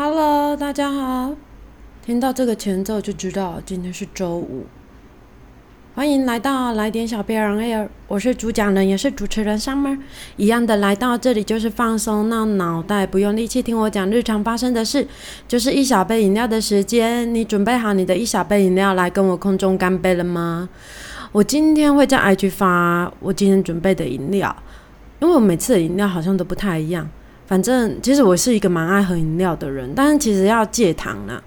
Hello，大家好。听到这个前奏就知道今天是周五。欢迎来到来点小别人 Air，我是主讲人也是主持人 Summer。一样的来到这里就是放松，让脑袋不用力气听我讲日常发生的事，就是一小杯饮料的时间。你准备好你的一小杯饮料来跟我空中干杯了吗？我今天会在 IG 发我今天准备的饮料，因为我每次的饮料好像都不太一样。反正其实我是一个蛮爱喝饮料的人，但是其实要戒糖呢。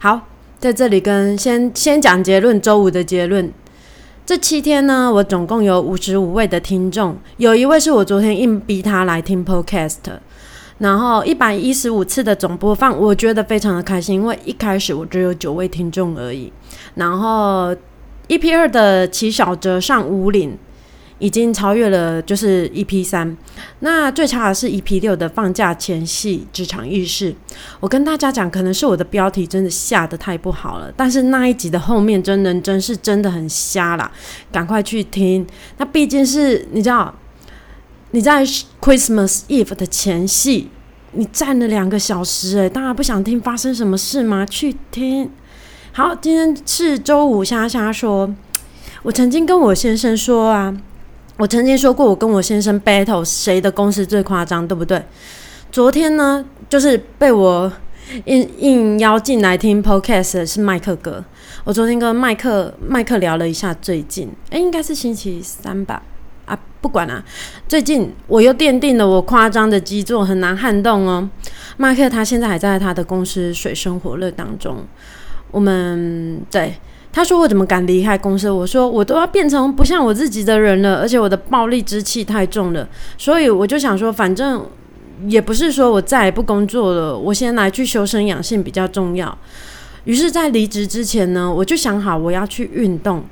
好，在这里跟先先讲结论，周五的结论。这七天呢，我总共有五十五位的听众，有一位是我昨天硬逼他来听 Podcast，然后一百一十五次的总播放，我觉得非常的开心，因为一开始我只有九位听众而已。然后 EP 二的齐小哲上五岭。已经超越了，就是 EP 三。那最差的是 EP 六的放假前夕职场意识。我跟大家讲，可能是我的标题真的下的太不好了。但是那一集的后面真人真是真的很瞎啦，赶快去听。那毕竟是你知道，你在 Christmas Eve 的前夕，你站了两个小时，诶，大家不想听发生什么事吗？去听。好，今天是周五，瞎瞎说。我曾经跟我先生说啊。我曾经说过，我跟我先生 battle 谁的公司最夸张，对不对？昨天呢，就是被我应应邀进来听 podcast 的是麦克哥。我昨天跟麦克麦克聊了一下最近，诶，应该是星期三吧？啊，不管了，最近我又奠定了我夸张的基座，很难撼动哦。麦克他现在还在他的公司水深火热当中。我们对。他说：“我怎么敢离开公司？”我说：“我都要变成不像我自己的人了，而且我的暴力之气太重了。”所以我就想说，反正也不是说我再也不工作了，我先来去修身养性比较重要。于是，在离职之前呢，我就想好我要去运动。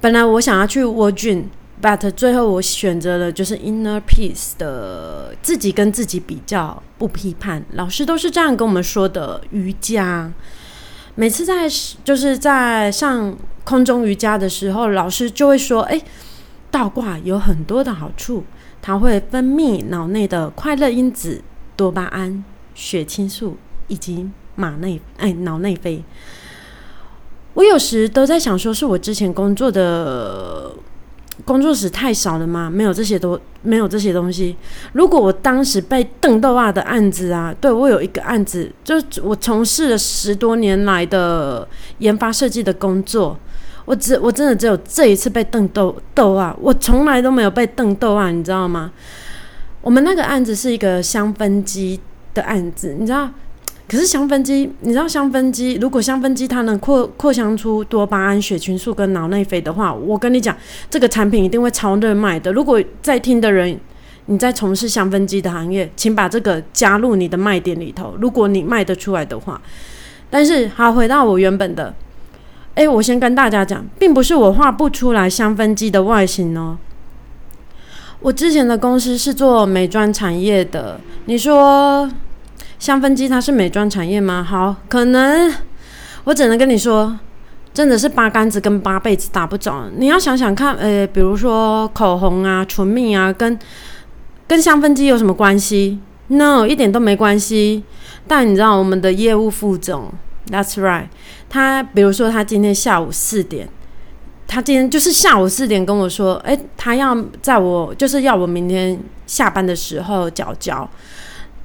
本来我想要去 w o r d n b u t 最后我选择了就是 Inner Peace 的自己跟自己比较，不批判。老师都是这样跟我们说的，瑜伽。每次在就是在上空中瑜伽的时候，老师就会说：“哎，倒挂有很多的好处，它会分泌脑内的快乐因子多巴胺、血清素以及马内哎脑内啡。”我有时都在想，说是我之前工作的。工作室太少了吗？没有这些都没有这些东西。如果我当时被邓豆啊的案子啊，对我有一个案子，就我从事了十多年来的研发设计的工作，我只我真的只有这一次被邓豆豆啊，我从来都没有被邓豆啊，你知道吗？我们那个案子是一个香氛机的案子，你知道。可是香氛机，你知道香氛机，如果香氛机它能扩扩香出多巴胺、血清素跟脑内啡的话，我跟你讲，这个产品一定会超热卖的。如果在听的人，你在从事香氛机的行业，请把这个加入你的卖点里头。如果你卖得出来的话，但是好，回到我原本的，诶，我先跟大家讲，并不是我画不出来香氛机的外形哦。我之前的公司是做美妆产业的，你说。香氛机它是美妆产业吗？好，可能我只能跟你说，真的是八竿子跟八辈子打不着。你要想想看，呃，比如说口红啊、唇蜜啊，跟跟香氛机有什么关系？No，一点都没关系。但你知道我们的业务副总，That's right，他比如说他今天下午四点，他今天就是下午四点跟我说，诶，他要在我就是要我明天下班的时候缴交。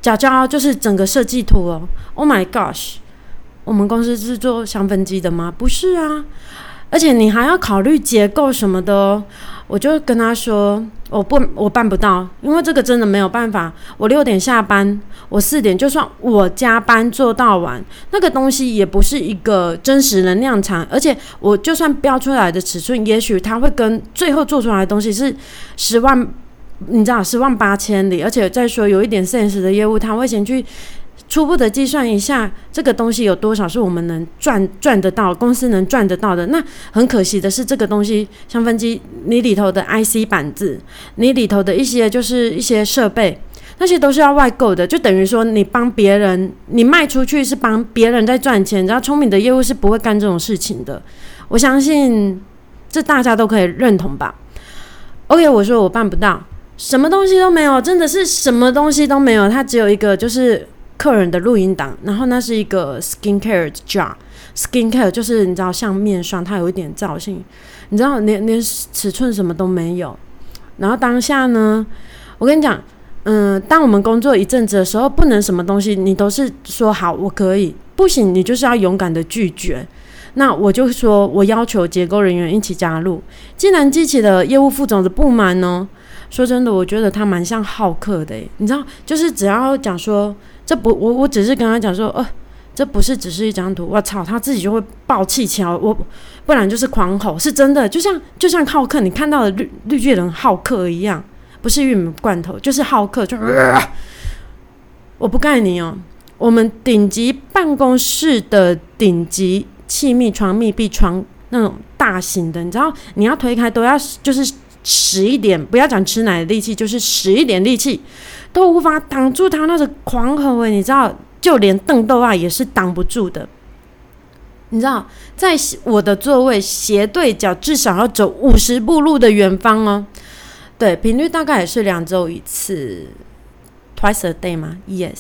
角角就是整个设计图哦，Oh my gosh！我们公司是做香氛机的吗？不是啊，而且你还要考虑结构什么的哦。我就跟他说，我不，我办不到，因为这个真的没有办法。我六点下班，我四点就算我加班做到晚，那个东西也不是一个真实能量场，而且我就算标出来的尺寸，也许它会跟最后做出来的东西是十万。你知道十万八千里，而且再说有一点 sense 的业务，他会先去初步的计算一下这个东西有多少是我们能赚赚得到，公司能赚得到的。那很可惜的是，这个东西香氛机你里头的 IC 板子，你里头的一些就是一些设备，那些都是要外购的，就等于说你帮别人，你卖出去是帮别人在赚钱。然后聪明的业务是不会干这种事情的，我相信这大家都可以认同吧。OK，我说我办不到。什么东西都没有，真的是什么东西都没有。它只有一个，就是客人的录音档，然后那是一个 skin care jar，skin care 就是你知道像面霜，它有一点造型，你知道连连尺寸什么都没有。然后当下呢，我跟你讲，嗯，当我们工作一阵子的时候，不能什么东西你都是说好我可以，不行你就是要勇敢的拒绝。那我就说我要求结构人员一起加入，竟然激起了业务副总的不满呢。说真的，我觉得他蛮像好客的，你知道，就是只要讲说这不，我我只是跟他讲说，呃，这不是只是一张图，我操，他自己就会爆气敲我，不然就是狂吼，是真的，就像就像好客，你看到的绿绿巨人好客一样，不是玉米罐头，就是好客，就，我不盖你哦，我们顶级办公室的顶级气密窗、密闭窗那种大型的，你知道，你要推开都要就是。使一点，不要讲吃奶的力气，就是使一点力气，都无法挡住他那个狂吼诶，你知道，就连邓豆啊也是挡不住的。你知道，在我的座位斜对角，至少要走五十步路的远方哦。对，频率大概也是两周一次，twice a day 吗？Yes，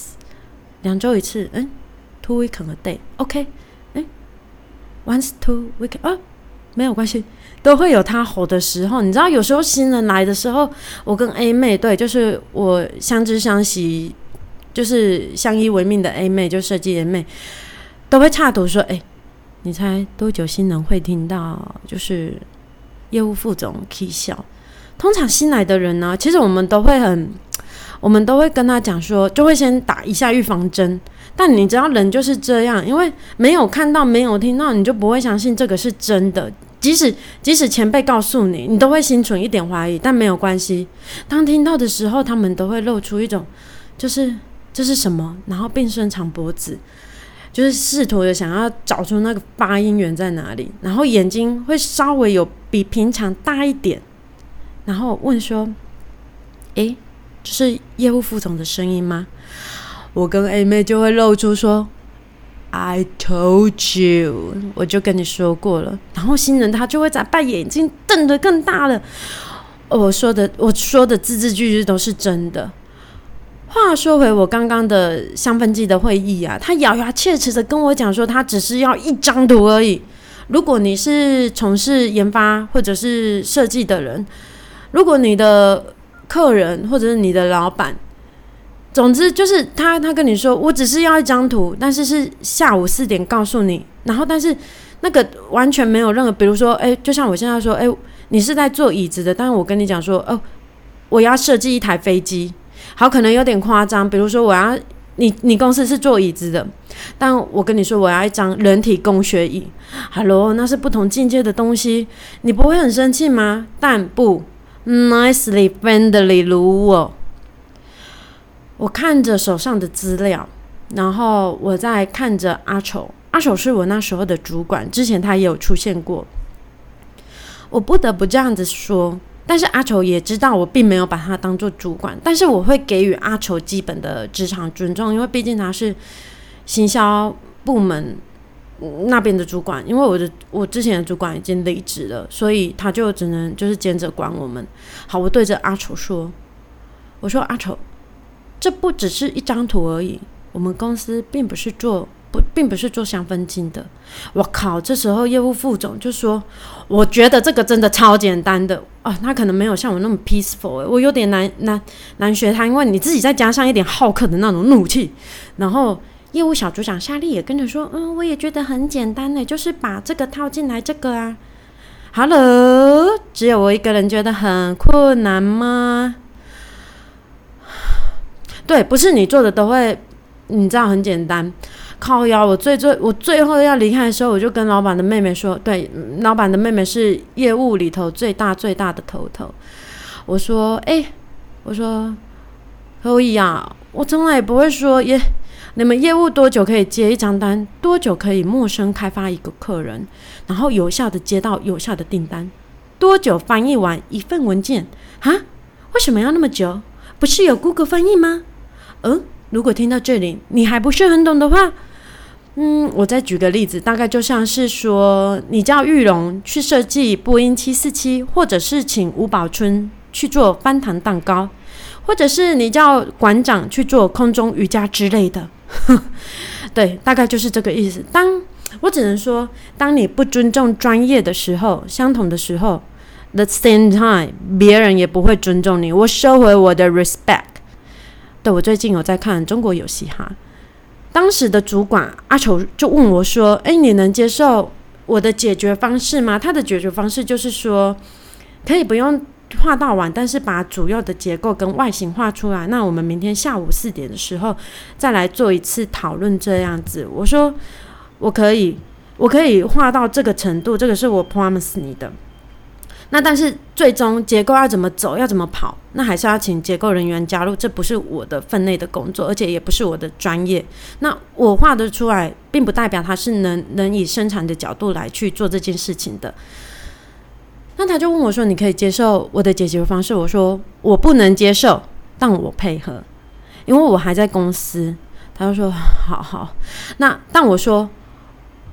两周一次。嗯，two week a day。OK，哎，once two week 啊，没有关系。都会有他吼的时候，你知道，有时候新人来的时候，我跟 A 妹对，就是我相知相惜，就是相依为命的 A 妹，就设计 A 妹，都会插图说：“哎，你猜多久新人会听到？就是业务副总 K 笑。通常新来的人呢，其实我们都会很，我们都会跟他讲说，就会先打一下预防针。但你知道，人就是这样，因为没有看到，没有听到，你就不会相信这个是真的。”即使即使前辈告诉你，你都会心存一点怀疑，但没有关系。当听到的时候，他们都会露出一种，就是这是什么，然后并伸长脖子，就是试图的想要找出那个发音源在哪里，然后眼睛会稍微有比平常大一点，然后问说：“诶，这是业务副总的声音吗？”我跟 A 妹就会露出说。I told you，我就跟你说过了。然后新人他就会在把眼睛瞪得更大了。我说的，我说的字字句句都是真的。话说回我刚刚的香氛剂的会议啊，他咬牙切齿的跟我讲说，他只是要一张图而已。如果你是从事研发或者是设计的人，如果你的客人或者是你的老板。总之就是他，他跟你说，我只是要一张图，但是是下午四点告诉你，然后但是那个完全没有任何，比如说，哎，就像我现在说，哎，你是在做椅子的，但是我跟你讲说，哦，我要设计一台飞机，好，可能有点夸张，比如说我要你，你公司是做椅子的，但我跟你说我要一张人体工学椅，Hello，那是不同境界的东西，你不会很生气吗？但不，nicely friendly 如我。我看着手上的资料，然后我在看着阿丑。阿丑是我那时候的主管，之前他也有出现过。我不得不这样子说，但是阿丑也知道我并没有把他当做主管，但是我会给予阿丑基本的职场尊重，因为毕竟他是行销部门那边的主管。因为我的我之前的主管已经离职了，所以他就只能就是兼着管我们。好，我对着阿丑说：“我说阿丑。”这不只是一张图而已。我们公司并不是做不，并不是做香氛精的。我靠！这时候业务副总就说：“我觉得这个真的超简单的啊，他可能没有像我那么 peaceful。我有点难难难学他，因为你自己再加上一点好客的那种怒气。”然后业务小组长夏丽也跟着说：“嗯，我也觉得很简单呢，就是把这个套进来这个啊。”Hello，只有我一个人觉得很困难吗？对，不是你做的都会，你知道很简单。靠腰，我最最我最后要离开的时候，我就跟老板的妹妹说，对，老板的妹妹是业务里头最大最大的头头。我说，哎，我说可以啊，我从来也不会说，耶，你们业务多久可以接一张单？多久可以陌生开发一个客人，然后有效的接到有效的订单？多久翻译完一份文件？啊？为什么要那么久？不是有 Google 翻译吗？嗯，如果听到这里你还不是很懂的话，嗯，我再举个例子，大概就像是说，你叫玉龙去设计波音七四七，或者是请吴宝春去做翻糖蛋糕，或者是你叫馆长去做空中瑜伽之类的。对，大概就是这个意思。当我只能说，当你不尊重专业的时候，相同的时候，the same time，别人也不会尊重你。我收回我的 respect。对我最近有在看中国有嘻哈，当时的主管阿丑就问我说：“哎，你能接受我的解决方式吗？”他的解决方式就是说，可以不用画到完，但是把主要的结构跟外形画出来。那我们明天下午四点的时候再来做一次讨论，这样子。我说。我可以，我可以画到这个程度，这个是我 promise 你的。那但是最终结构要怎么走，要怎么跑，那还是要请结构人员加入，这不是我的分内的工作，而且也不是我的专业。那我画得出来，并不代表他是能能以生产的角度来去做这件事情的。那他就问我说：“你可以接受我的解决方式？”我说：“我不能接受，但我配合，因为我还在公司。”他就说：“好好。”那但我说。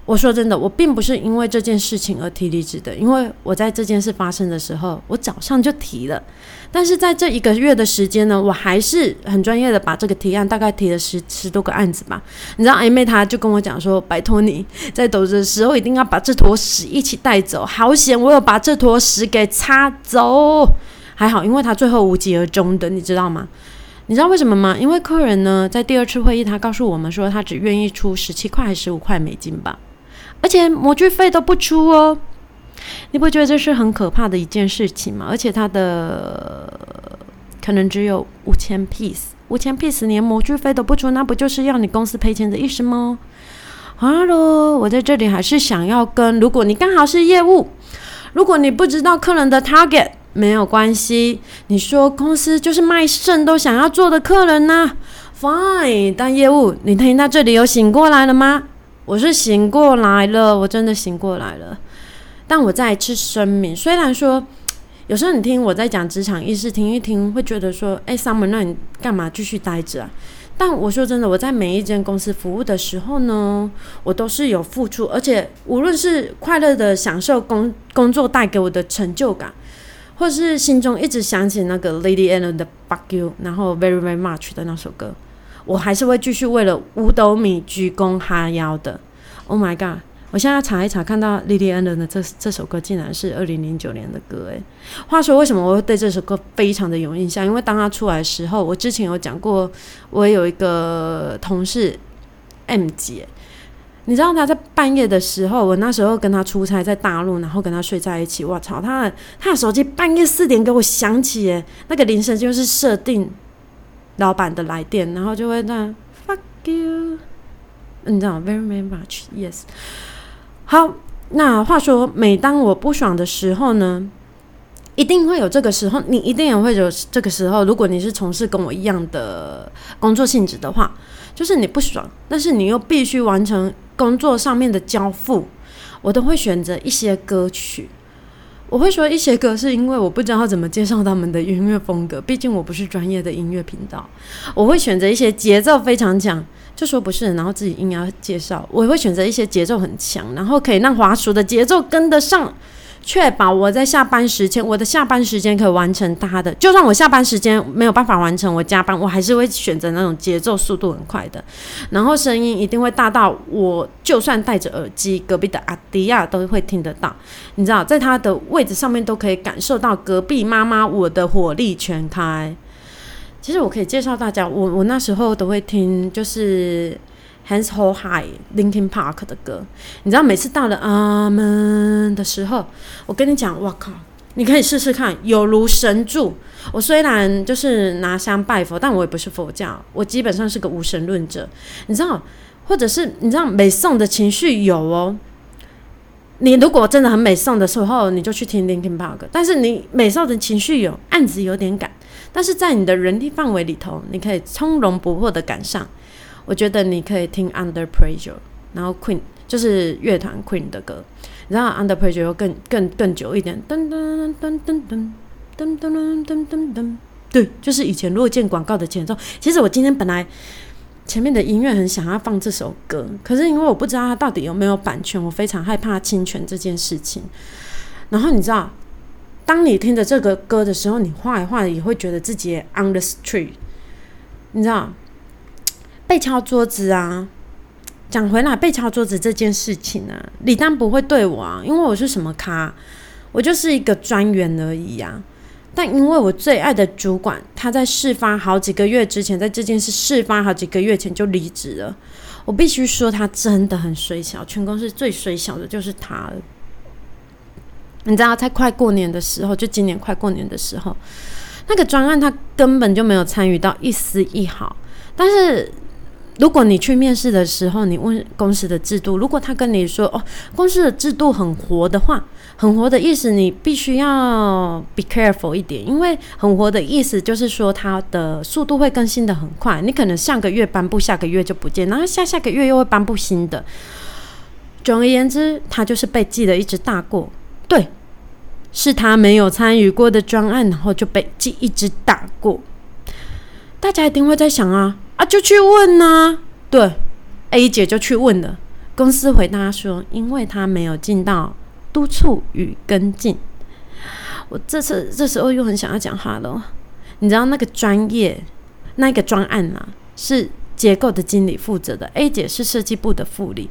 我说真的，我并不是因为这件事情而提离职的，因为我在这件事发生的时候，我早上就提了。但是在这一个月的时间呢，我还是很专业的把这个提案大概提了十十多个案子吧。你知道 A 妹她就跟我讲说：“拜托你在走的时候一定要把这坨屎一起带走。”好险，我有把这坨屎给擦走，还好，因为他最后无疾而终的，你知道吗？你知道为什么吗？因为客人呢在第二次会议，他告诉我们说，他只愿意出十七块还是十五块美金吧。而且模具费都不出哦，你不觉得这是很可怕的一件事情吗？而且它的可能只有五千 piece，五千 piece 连模具费都不出，那不就是要你公司赔钱的意思吗？Hello，我在这里还是想要跟，如果你刚好是业务，如果你不知道客人的 target，没有关系，你说公司就是卖肾都想要做的客人呢，Fine，但业务，你听到这里有醒过来了吗？我是醒过来了，我真的醒过来了。但我再一次声明，虽然说有时候你听我在讲职场意识，听一听会觉得说，哎，Summer，那你干嘛继续待着啊？但我说真的，我在每一间公司服务的时候呢，我都是有付出，而且无论是快乐的享受工工作带给我的成就感，或是心中一直想起那个 Lady Allen 的 Fuck You，然后 Very Very Much 的那首歌。我还是会继续为了五斗米鞠躬哈腰的。Oh my god！我现在查一查，看到 Lily Allen 的这这首歌竟然是二零零九年的歌。诶，话说为什么我会对这首歌非常的有印象？因为当他出来的时候，我之前有讲过，我有一个同事 M 姐，你知道她在半夜的时候，我那时候跟她出差在大陆，然后跟她睡在一起。我操，她她的手机半夜四点给我响起，诶，那个铃声就是设定。老板的来电，然后就会这样 fuck you，你知道 very very much yes。好，那话说，每当我不爽的时候呢，一定会有这个时候，你一定也会有这个时候。如果你是从事跟我一样的工作性质的话，就是你不爽，但是你又必须完成工作上面的交付，我都会选择一些歌曲。我会说一些歌，是因为我不知道怎么介绍他们的音乐风格，毕竟我不是专业的音乐频道。我会选择一些节奏非常强，就说不是，然后自己硬要介绍。我会选择一些节奏很强，然后可以让滑鼠的节奏跟得上。确保我在下班时间，我的下班时间可以完成他的。就算我下班时间没有办法完成，我加班，我还是会选择那种节奏速度很快的。然后声音一定会大到我就算戴着耳机，隔壁的阿迪亚都会听得到。你知道，在他的位置上面都可以感受到隔壁妈妈我的火力全开。其实我可以介绍大家，我我那时候都会听，就是。Hans Hold High Linkin Park 的歌，你知道每次到了阿门的时候，我跟你讲，我靠，你可以试试看，有如神助。我虽然就是拿香拜佛，但我也不是佛教，我基本上是个无神论者。你知道，或者是你知道美颂的情绪有哦。你如果真的很美颂的时候，你就去听 Linkin Park。但是你美颂的情绪有，案子有点赶，但是在你的人力范围里头，你可以从容不迫的赶上。我觉得你可以听 Under Pressure，然后 Queen 就是乐团 Queen 的歌，然后 Under Pressure 又更更更久一点，噔噔噔噔噔噔噔噔噔噔噔，对，就是以前落见广告的前奏。其实我今天本来前面的音乐很想要放这首歌，可是因为我不知道它到底有没有版权，我非常害怕侵权这件事情。然后你知道，当你听着这个歌的时候，你画一画也会觉得自己 on the street，你知道。被敲桌子啊，讲回来，被敲桌子这件事情啊，李丹不会对我啊，因为我是什么咖，我就是一个专员而已啊。但因为我最爱的主管，他在事发好几个月之前，在这件事事发好几个月前就离职了。我必须说，他真的很水小，全公司最水小的就是他了。你知道，在快过年的时候，就今年快过年的时候，那个专案他根本就没有参与到一丝一毫。但是，如果你去面试的时候，你问公司的制度，如果他跟你说哦，公司的制度很活的话，很活的意思，你必须要 be careful 一点，因为很活的意思就是说它的速度会更新的很快，你可能上个月颁布，下个月就不见，然后下下个月又会颁布新的。总而言之，他就是被记了一只大过，对，是他没有参与过的专案，然后就被记一只大过。大家一定会在想啊啊，就去问呐，对，A 姐就去问了，公司回答说，因为他没有尽到。督促与跟进，我这次这时候又很想要讲话了。你知道那个专业那个专案啊，是结构的经理负责的，A 姐是设计部的副理。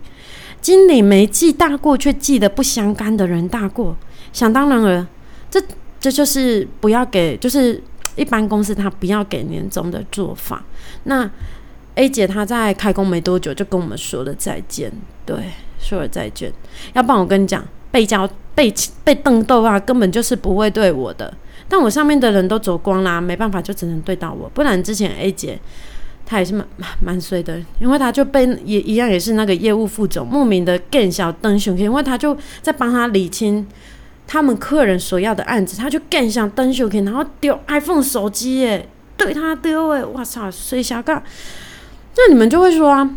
经理没记大过，却记得不相干的人大过，想当然了，这这就是不要给，就是一般公司他不要给年终的做法。那 A 姐她在开工没多久就跟我们说了再见，对，说了再见。要不然我跟你讲。被教被被瞪豆啊，根本就是不会对我的。但我上面的人都走光啦，没办法，就只能对到我。不然之前 A 姐她也是蛮蛮衰的，因为她就被也一样，也是那个业务副总莫名的更小登熊，因为他就在帮他理清他们客人所要的案子，他就更想登熊，然后丢 iPhone 手机耶，对他丢诶，我操，谁瞎干？那你们就会说啊，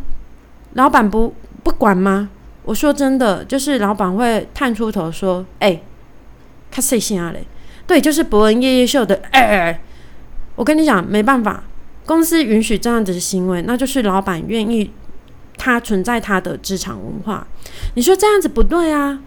老板不不管吗？我说真的，就是老板会探出头说：“哎，他谁心啊嘞？”对，就是伯恩夜夜秀的。哎，我跟你讲，没办法，公司允许这样子的行为，那就是老板愿意，他存在他的职场文化。你说这样子不对啊？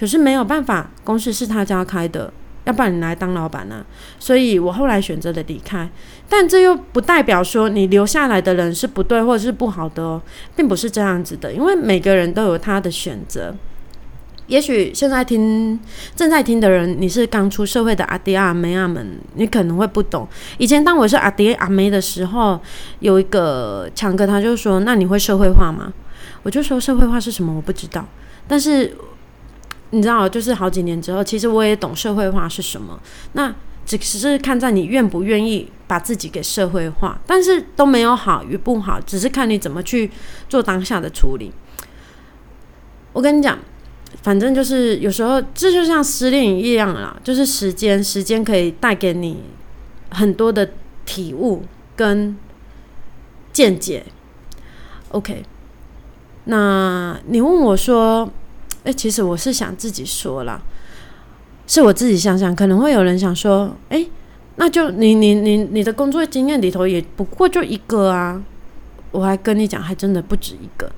可是没有办法，公司是他家开的。要不然你来当老板呢？所以我后来选择了离开，但这又不代表说你留下来的人是不对或者是不好的哦，并不是这样子的。因为每个人都有他的选择。也许现在听正在听的人，你是刚出社会的阿爹阿妹阿们，你可能会不懂。以前当我是阿爹阿妹的时候，有一个强哥他就说：“那你会社会化吗？”我就说：“社会化是什么？我不知道。”但是。你知道，就是好几年之后，其实我也懂社会化是什么。那只是看在你愿不愿意把自己给社会化，但是都没有好与不好，只是看你怎么去做当下的处理。我跟你讲，反正就是有时候这就像失恋一样啦，就是时间，时间可以带给你很多的体悟跟见解。OK，那你问我说。哎，其实我是想自己说啦，是我自己想想，可能会有人想说，哎，那就你你你你的工作经验里头也不过就一个啊，我还跟你讲，还真的不止一个。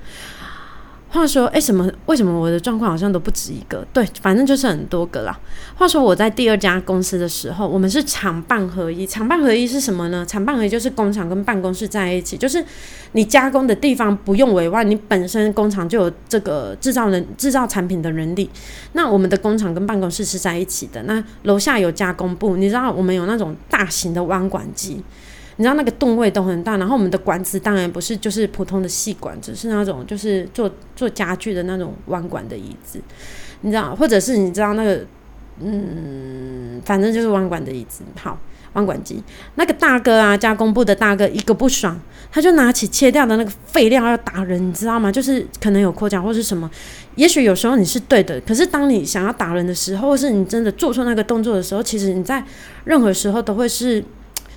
话说，哎，什么？为什么我的状况好像都不止一个？对，反正就是很多个啦。话说，我在第二家公司的时候，我们是厂办合一。厂办合一是什么呢？厂办合一就是工厂跟办公室在一起，就是你加工的地方不用委外，你本身工厂就有这个制造人制造产品的能力。那我们的工厂跟办公室是在一起的。那楼下有加工部，你知道我们有那种大型的弯管机。你知道那个洞位都很大，然后我们的管子当然不是就是普通的细管子，是那种就是做做家具的那种弯管的椅子，你知道，或者是你知道那个，嗯，反正就是弯管的椅子。好，弯管机那个大哥啊，加工部的大哥一个不爽，他就拿起切掉的那个废料要打人，你知道吗？就是可能有扩张或是什么，也许有时候你是对的，可是当你想要打人的时候，或是你真的做出那个动作的时候，其实你在任何时候都会是。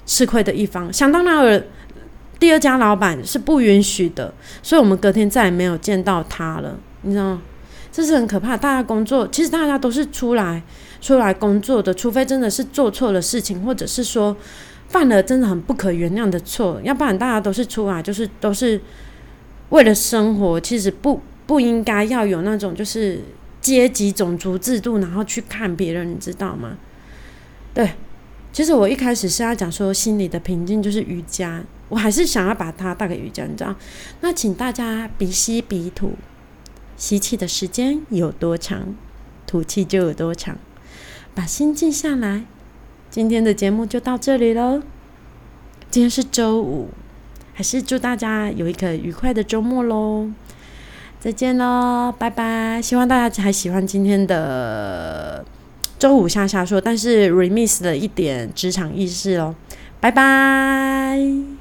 吃亏的一方，想当然尔，第二家老板是不允许的，所以我们隔天再也没有见到他了。你知道吗？这是很可怕。大家工作，其实大家都是出来出来工作的，除非真的是做错了事情，或者是说犯了真的很不可原谅的错，要不然大家都是出来就是都是为了生活。其实不不应该要有那种就是阶级种族制度，然后去看别人，你知道吗？对。其实我一开始是要讲说，心里的平静就是瑜伽，我还是想要把它带给瑜伽，你知道？那请大家鼻吸鼻吐，吸气的时间有多长，吐气就有多长，把心静下来。今天的节目就到这里喽。今天是周五，还是祝大家有一个愉快的周末喽！再见喽，拜拜！希望大家还喜欢今天的周五下下说，但是 remiss 了一点职场意识哦，拜拜。